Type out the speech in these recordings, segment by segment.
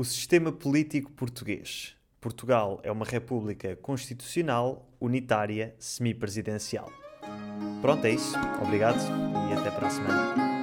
O sistema político português. Portugal é uma república constitucional, unitária, semipresidencial. Pronto, é isso. Obrigado e até para a semana.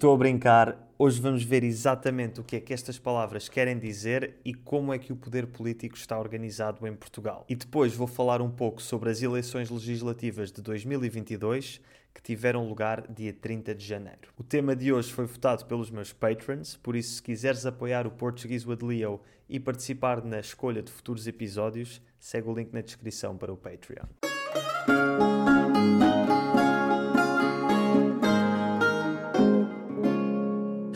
Estou a brincar. Hoje vamos ver exatamente o que é que estas palavras querem dizer e como é que o poder político está organizado em Portugal. E depois vou falar um pouco sobre as eleições legislativas de 2022 que tiveram lugar dia 30 de janeiro. O tema de hoje foi votado pelos meus patrons, por isso, se quiseres apoiar o Português with Leo e participar na escolha de futuros episódios, segue o link na descrição para o Patreon.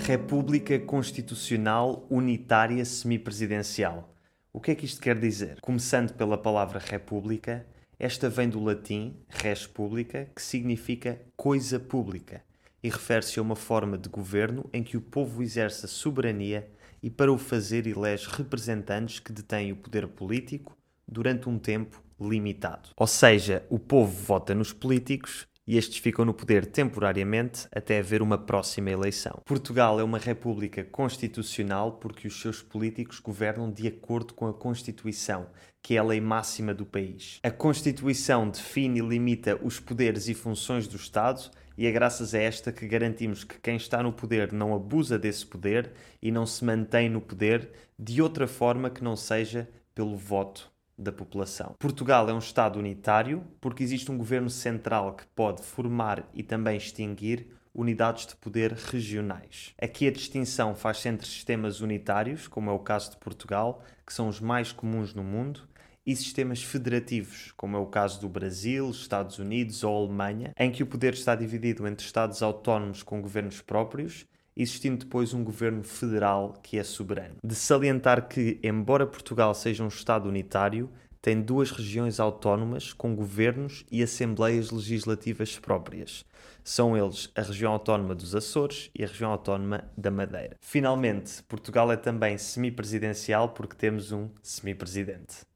República Constitucional Unitária Semipresidencial. O que é que isto quer dizer? Começando pela palavra república, esta vem do latim res publica, que significa coisa pública, e refere-se a uma forma de governo em que o povo exerce a soberania e, para o fazer, elege representantes que detêm o poder político durante um tempo limitado. Ou seja, o povo vota nos políticos e estes ficam no poder temporariamente até haver uma próxima eleição. Portugal é uma república constitucional porque os seus políticos governam de acordo com a Constituição, que é a lei máxima do país. A Constituição define e limita os poderes e funções do Estado e é graças a esta que garantimos que quem está no poder não abusa desse poder e não se mantém no poder de outra forma que não seja pelo voto da população. Portugal é um Estado unitário porque existe um governo central que pode formar e também extinguir unidades de poder regionais. Aqui a distinção faz-se entre sistemas unitários, como é o caso de Portugal, que são os mais comuns no mundo, e sistemas federativos, como é o caso do Brasil, Estados Unidos ou Alemanha, em que o poder está dividido entre Estados autónomos com governos próprios existindo depois um governo federal que é soberano. De salientar que, embora Portugal seja um Estado unitário, tem duas regiões autónomas com governos e assembleias legislativas próprias. São eles a região autónoma dos Açores e a região autónoma da Madeira. Finalmente, Portugal é também semipresidencial porque temos um semipresidente.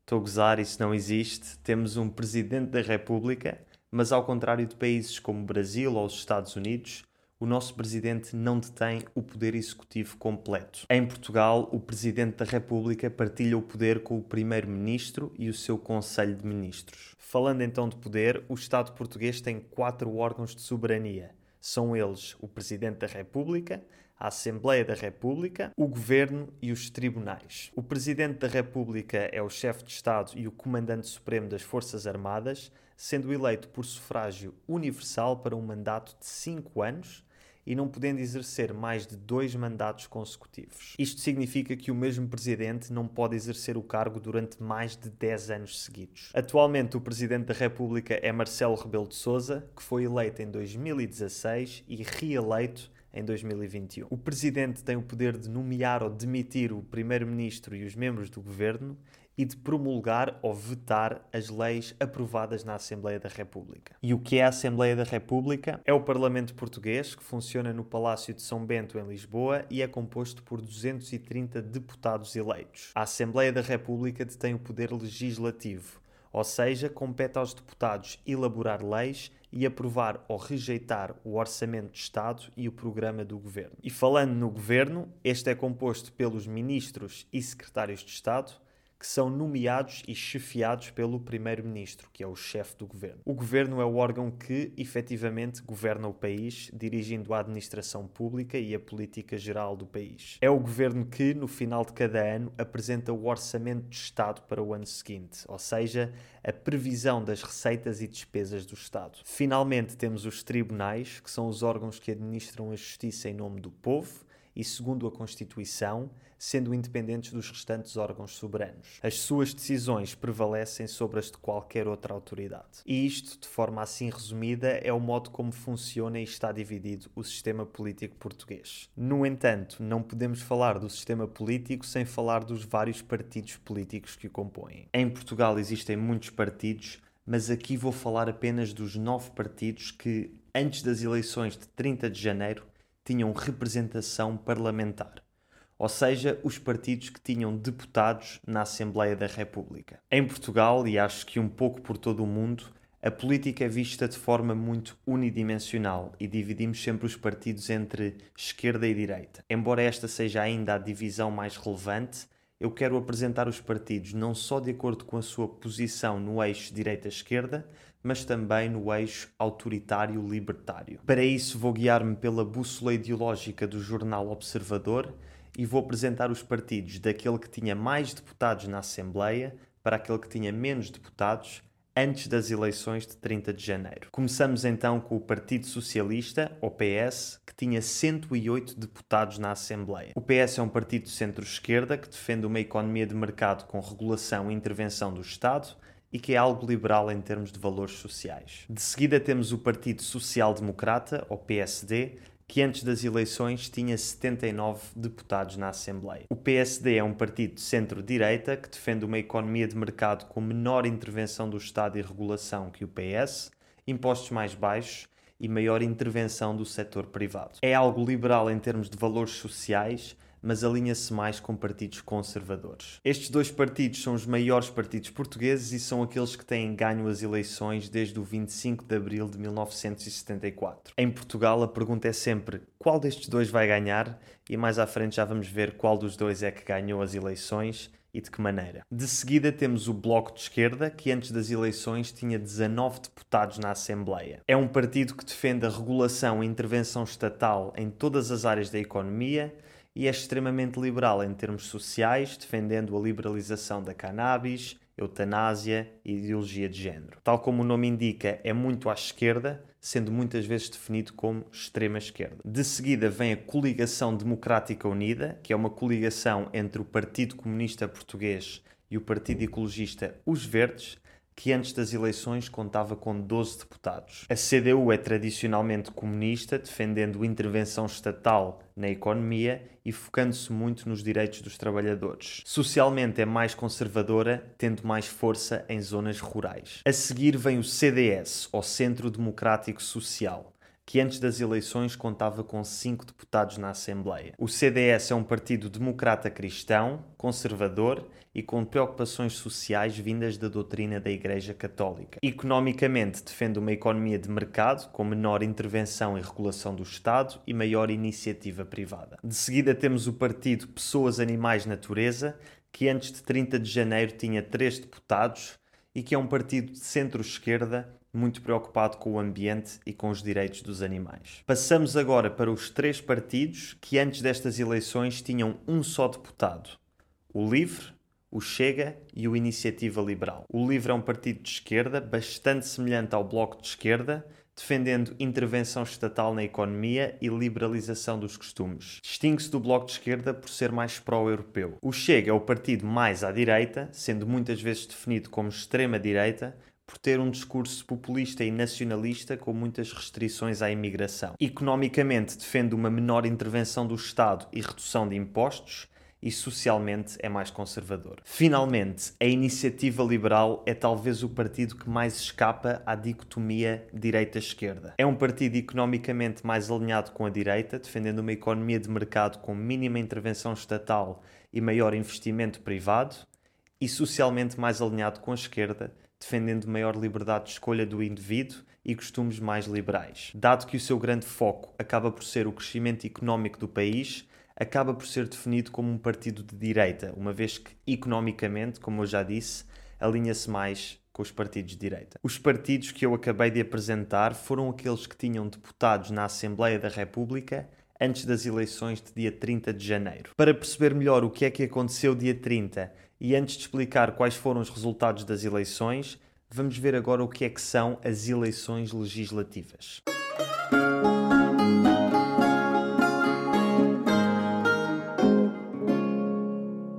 Estou a gozar, isso não existe. Temos um presidente da República, mas ao contrário de países como o Brasil ou os Estados Unidos, o nosso presidente não detém o poder executivo completo. Em Portugal, o presidente da República partilha o poder com o primeiro-ministro e o seu conselho de ministros. Falando então de poder, o Estado português tem quatro órgãos de soberania. São eles o presidente da República, a Assembleia da República, o Governo e os tribunais. O Presidente da República é o chefe de Estado e o Comandante Supremo das Forças Armadas, sendo eleito por sufrágio universal para um mandato de cinco anos e não podendo exercer mais de dois mandatos consecutivos. Isto significa que o mesmo presidente não pode exercer o cargo durante mais de 10 anos seguidos. Atualmente, o presidente da República é Marcelo Rebelo de Sousa, que foi eleito em 2016 e reeleito em 2021. O presidente tem o poder de nomear ou demitir o primeiro-ministro e os membros do governo e de promulgar ou vetar as leis aprovadas na Assembleia da República. E o que é a Assembleia da República? É o Parlamento Português, que funciona no Palácio de São Bento, em Lisboa, e é composto por 230 deputados eleitos. A Assembleia da República detém o poder legislativo, ou seja, compete aos deputados elaborar leis e aprovar ou rejeitar o orçamento de Estado e o programa do governo. E falando no governo, este é composto pelos ministros e secretários de Estado, que são nomeados e chefiados pelo Primeiro-Ministro, que é o chefe do governo. O governo é o órgão que, efetivamente, governa o país, dirigindo a administração pública e a política geral do país. É o governo que, no final de cada ano, apresenta o orçamento de Estado para o ano seguinte, ou seja, a previsão das receitas e despesas do Estado. Finalmente, temos os tribunais, que são os órgãos que administram a justiça em nome do povo e segundo a Constituição, sendo independentes dos restantes órgãos soberanos. As suas decisões prevalecem sobre as de qualquer outra autoridade. E isto, de forma assim resumida, é o modo como funciona e está dividido o sistema político português. No entanto, não podemos falar do sistema político sem falar dos vários partidos políticos que o compõem. Em Portugal existem muitos partidos, mas aqui vou falar apenas dos nove partidos que, antes das eleições de 30 de janeiro, tinham representação parlamentar, ou seja, os partidos que tinham deputados na Assembleia da República. Em Portugal, e acho que um pouco por todo o mundo, A política é vista de forma muito unidimensional e dividimos sempre os partidos entre esquerda e direita. Embora esta seja ainda a divisão mais relevante, eu quero apresentar os partidos não só de acordo com a sua posição no eixo direita-esquerda, mas também no eixo autoritário-libertário. Para isso, vou guiar-me pela bússola ideológica do jornal Observador e vou apresentar os partidos daquele que tinha mais deputados na Assembleia para aquele que tinha menos deputados antes das eleições de 30 de janeiro. Começamos então com o Partido Socialista, ou PS, que tinha 108 deputados na Assembleia. O PS é um partido de centro-esquerda que defende uma economia de mercado com regulação e intervenção do Estado e que é algo liberal em termos de valores sociais. De seguida temos o Partido Social Democrata, ou PSD, que antes das eleições tinha 79 deputados na Assembleia. O PSD é um partido de centro-direita que defende uma economia de mercado com menor intervenção do Estado e regulação que o PS, impostos mais baixos e maior intervenção do setor privado. É algo liberal em termos de valores sociais, mas alinha-se mais com partidos conservadores. Estes dois partidos são os maiores partidos portugueses e são aqueles que têm ganho as eleições desde o 25 de abril de 1974. Em Portugal, a pergunta é sempre qual destes dois vai ganhar, e mais à frente já vamos ver qual dos dois é que ganhou as eleições e de que maneira. De seguida temos o Bloco de Esquerda, que antes das eleições tinha 19 deputados na Assembleia. É um partido que defende a regulação e intervenção estatal em todas as áreas da economia e é extremamente liberal em termos sociais, defendendo a liberalização da cannabis, eutanásia e ideologia de género. Tal como o nome indica, é muito à esquerda, sendo muitas vezes definido como extrema esquerda. De seguida vem a Coligação Democrática Unida, que é uma coligação entre o Partido Comunista Português e o Partido Ecologista Os Verdes, que antes das eleições contava com 12 deputados. A CDU é tradicionalmente comunista, defendendo intervenção estatal na economia e focando-se muito nos direitos dos trabalhadores. Socialmente é mais conservadora, tendo mais força em zonas rurais. A seguir vem o CDS, ou Centro Democrático Social que antes das eleições contava com cinco deputados na Assembleia. O CDS é um partido democrata cristão, conservador e com preocupações sociais vindas da doutrina da Igreja Católica. Economicamente, defende uma economia de mercado com menor intervenção e regulação do Estado e maior iniciativa privada. De seguida, temos o partido Pessoas, Animais, Natureza, que antes de 30 de janeiro tinha três deputados e que é um partido de centro-esquerda muito preocupado com o ambiente e com os direitos dos animais. Passamos agora para os três partidos que antes destas eleições tinham um só deputado: o LIVRE, o Chega e o Iniciativa Liberal. O LIVRE é um partido de esquerda bastante semelhante ao Bloco de Esquerda, defendendo intervenção estatal na economia e liberalização dos costumes. Distingue-se do Bloco de Esquerda por ser mais pró-europeu. O Chega é o partido mais à direita, sendo muitas vezes definido como extrema-direita, por ter um discurso populista e nacionalista com muitas restrições à imigração. Economicamente, defende uma menor intervenção do Estado e redução de impostos. E socialmente é mais conservador. Finalmente, a iniciativa liberal é talvez o partido que mais escapa à dicotomia direita-esquerda. É um partido economicamente mais alinhado com a direita, defendendo uma economia de mercado com mínima intervenção estatal e maior investimento privado, e socialmente mais alinhado com a esquerda, defendendo maior liberdade de escolha do indivíduo e costumes mais liberais. Dado que o seu grande foco acaba por ser o crescimento económico do país, acaba por ser definido como um partido de direita, uma vez que, economicamente, como eu já disse, alinha-se mais com os partidos de direita. Os partidos que eu acabei de apresentar foram aqueles que tinham deputados na Assembleia da República antes das eleições de dia 30 de janeiro. Para perceber melhor o que é que aconteceu dia 30 e antes de explicar quais foram os resultados das eleições, vamos ver agora o que é que são as eleições legislativas.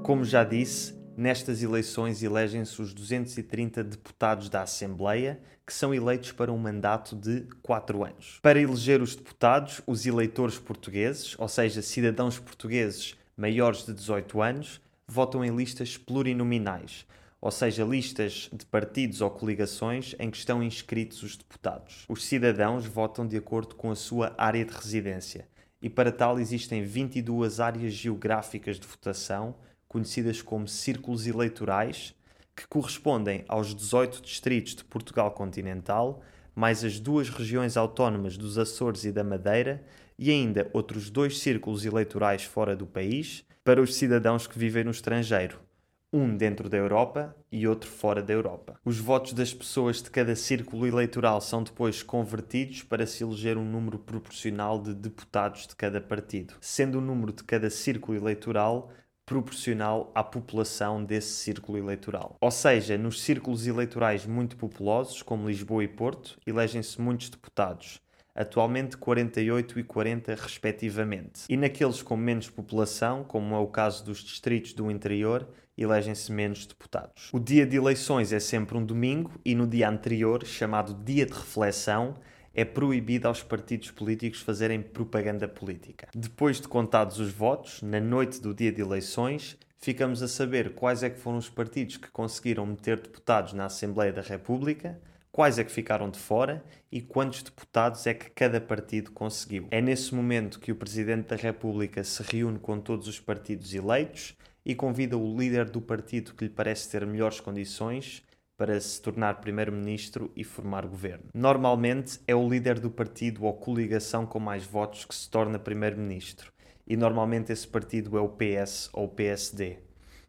Como já disse, nestas eleições elegem-se os 230 deputados da Assembleia, que são eleitos para um mandato de 4 anos. Para eleger os deputados, os eleitores portugueses, ou seja, cidadãos portugueses maiores de 18 anos, votam em listas plurinominais, ou seja, listas de partidos ou coligações em que estão inscritos os deputados. Os cidadãos votam de acordo com a sua área de residência, e para tal existem 22 áreas geográficas de votação, conhecidas como círculos eleitorais, que correspondem aos 18 distritos de Portugal continental, mais as duas regiões autónomas dos Açores e da Madeira e ainda outros dois círculos eleitorais fora do país para os cidadãos que vivem no estrangeiro, um dentro da Europa e outro fora da Europa. Os votos das pessoas de cada círculo eleitoral são depois convertidos para se eleger um número proporcional de deputados de cada partido, sendo o número de cada círculo eleitoral proporcional à população desse círculo eleitoral. Ou seja, nos círculos eleitorais muito populosos, como Lisboa e Porto, elegem-se muitos deputados, atualmente 48 e 40 respectivamente. E naqueles com menos população, como é o caso dos distritos do interior, elegem-se menos deputados. O dia de eleições é sempre um domingo e no dia anterior, chamado dia de reflexão, é proibido aos partidos políticos fazerem propaganda política. Depois de contados os votos, na noite do dia de eleições, ficamos a saber quais é que foram os partidos que conseguiram meter deputados na Assembleia da República, quais é que ficaram de fora e quantos deputados é que cada partido conseguiu. É nesse momento que o Presidente da República se reúne com todos os partidos eleitos e convida o líder do partido que lhe parece ter melhores condições para se tornar primeiro-ministro e formar governo. Normalmente é o líder do partido ou coligação com mais votos que se torna primeiro-ministro, e normalmente esse partido é o PS ou o PSD.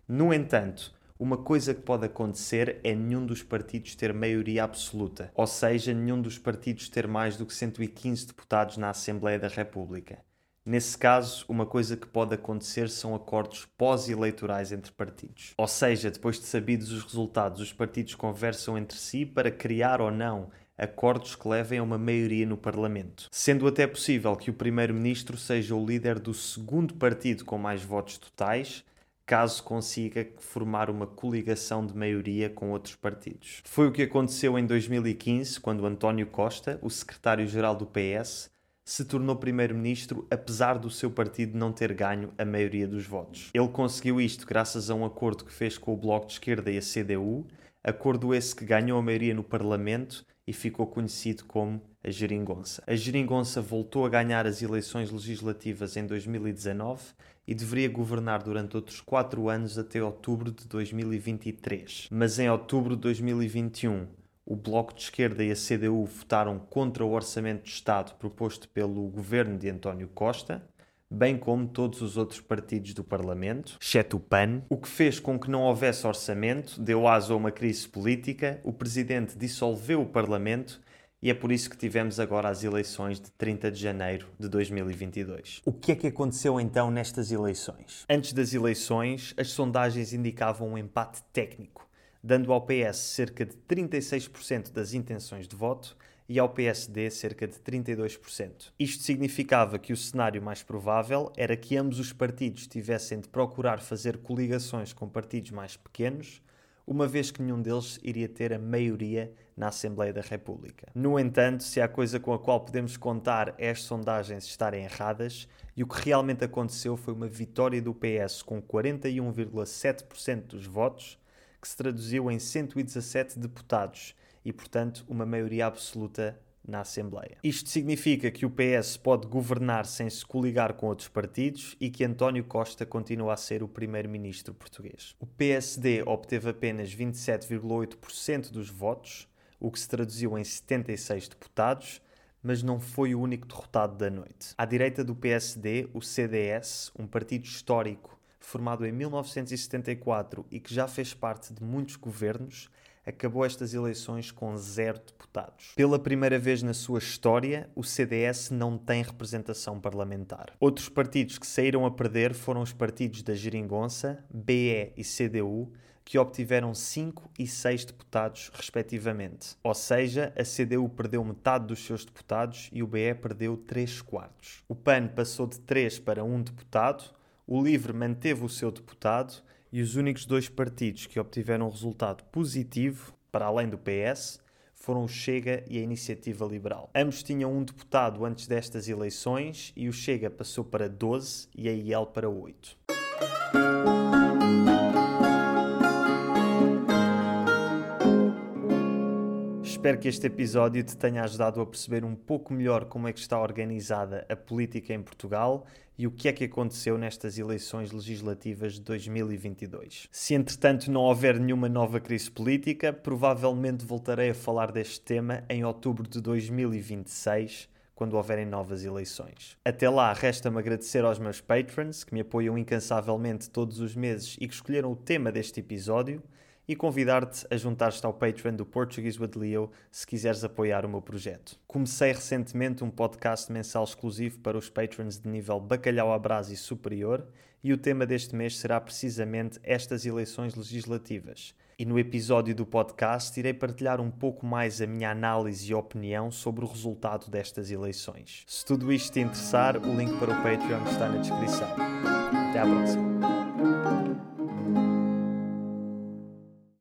No entanto, uma coisa que pode acontecer é nenhum dos partidos ter maioria absoluta, ou seja, nenhum dos partidos ter mais do que 115 deputados na Assembleia da República. Nesse caso, uma coisa que pode acontecer são acordos pós-eleitorais entre partidos. Ou seja, depois de sabidos os resultados, os partidos conversam entre si para criar ou não acordos que levem a uma maioria no Parlamento. Sendo até possível que o Primeiro-Ministro seja o líder do segundo partido com mais votos totais, caso consiga formar uma coligação de maioria com outros partidos. Foi o que aconteceu em 2015, quando António Costa, o secretário-geral do PS, se tornou primeiro-ministro apesar do seu partido não ter ganho a maioria dos votos. Ele conseguiu isto graças a um acordo que fez com o Bloco de Esquerda e a CDU, acordo esse que ganhou a maioria no Parlamento e ficou conhecido como a Geringonça. A Geringonça voltou a ganhar as eleições legislativas em 2019 e deveria governar durante outros quatro anos até outubro de 2023. Mas em outubro de 2021, o Bloco de Esquerda e a CDU votaram contra o orçamento de Estado proposto pelo governo de António Costa, bem como todos os outros partidos do Parlamento, exceto o PAN, o que fez com que não houvesse orçamento, deu aso a uma crise política, o presidente dissolveu o Parlamento e é por isso que tivemos agora as eleições de 30 de janeiro de 2022. O que é que aconteceu então nestas eleições? Antes das eleições, as sondagens indicavam um empate técnico dando ao PS cerca de 36% das intenções de voto e ao PSD cerca de 32%. Isto significava que o cenário mais provável era que ambos os partidos tivessem de procurar fazer coligações com partidos mais pequenos, uma vez que nenhum deles iria ter a maioria na Assembleia da República. No entanto, se há coisa com a qual podemos contar é as sondagens estarem erradas, e o que realmente aconteceu foi uma vitória do PS com 41,7% dos votos que se traduziu em 117 deputados e, portanto, uma maioria absoluta na Assembleia. Isto significa que o PS pode governar sem se coligar com outros partidos e que António Costa continua a ser o primeiro-ministro português. O PSD obteve apenas 27,8% dos votos, o que se traduziu em 76 deputados, mas não foi o único derrotado da noite. À direita do PSD, o CDS, um partido histórico formado em 1974 e que já fez parte de muitos governos, acabou estas eleições com zero deputados. Pela primeira vez na sua história, o CDS não tem representação parlamentar. Outros partidos que saíram a perder foram os partidos da Geringonça, BE e CDU, que obtiveram 5 e 6 deputados, respectivamente. Ou seja, a CDU perdeu metade dos seus deputados e o BE perdeu 3 quartos. O PAN passou de 3 para 1 deputado, o LIVRE manteve o seu deputado e os únicos dois partidos que obtiveram um resultado positivo, para além do PS, foram o Chega e a Iniciativa Liberal. Ambos tinham um deputado antes destas eleições e o Chega passou para 12 e a IEL para 8. Espero que este episódio te tenha ajudado a perceber um pouco melhor como é que está organizada a política em Portugal e o que é que aconteceu nestas eleições legislativas de 2022. Se entretanto não houver nenhuma nova crise política, provavelmente voltarei a falar deste tema em outubro de 2026 quando houverem novas eleições. Até lá, resta-me agradecer aos meus patrons que me apoiam incansavelmente todos os meses e que escolheram o tema deste episódio e convidar-te a juntar-te ao Patreon do Portuguese with Leo se quiseres apoiar o meu projeto. Comecei recentemente um podcast mensal exclusivo para os patrons de nível bacalhau à brasa e superior e o tema deste mês será precisamente estas eleições legislativas. E no episódio do podcast irei partilhar um pouco mais a minha análise e opinião sobre o resultado destas eleições. Se tudo isto te interessar, o link para o Patreon está na descrição. Até à próxima.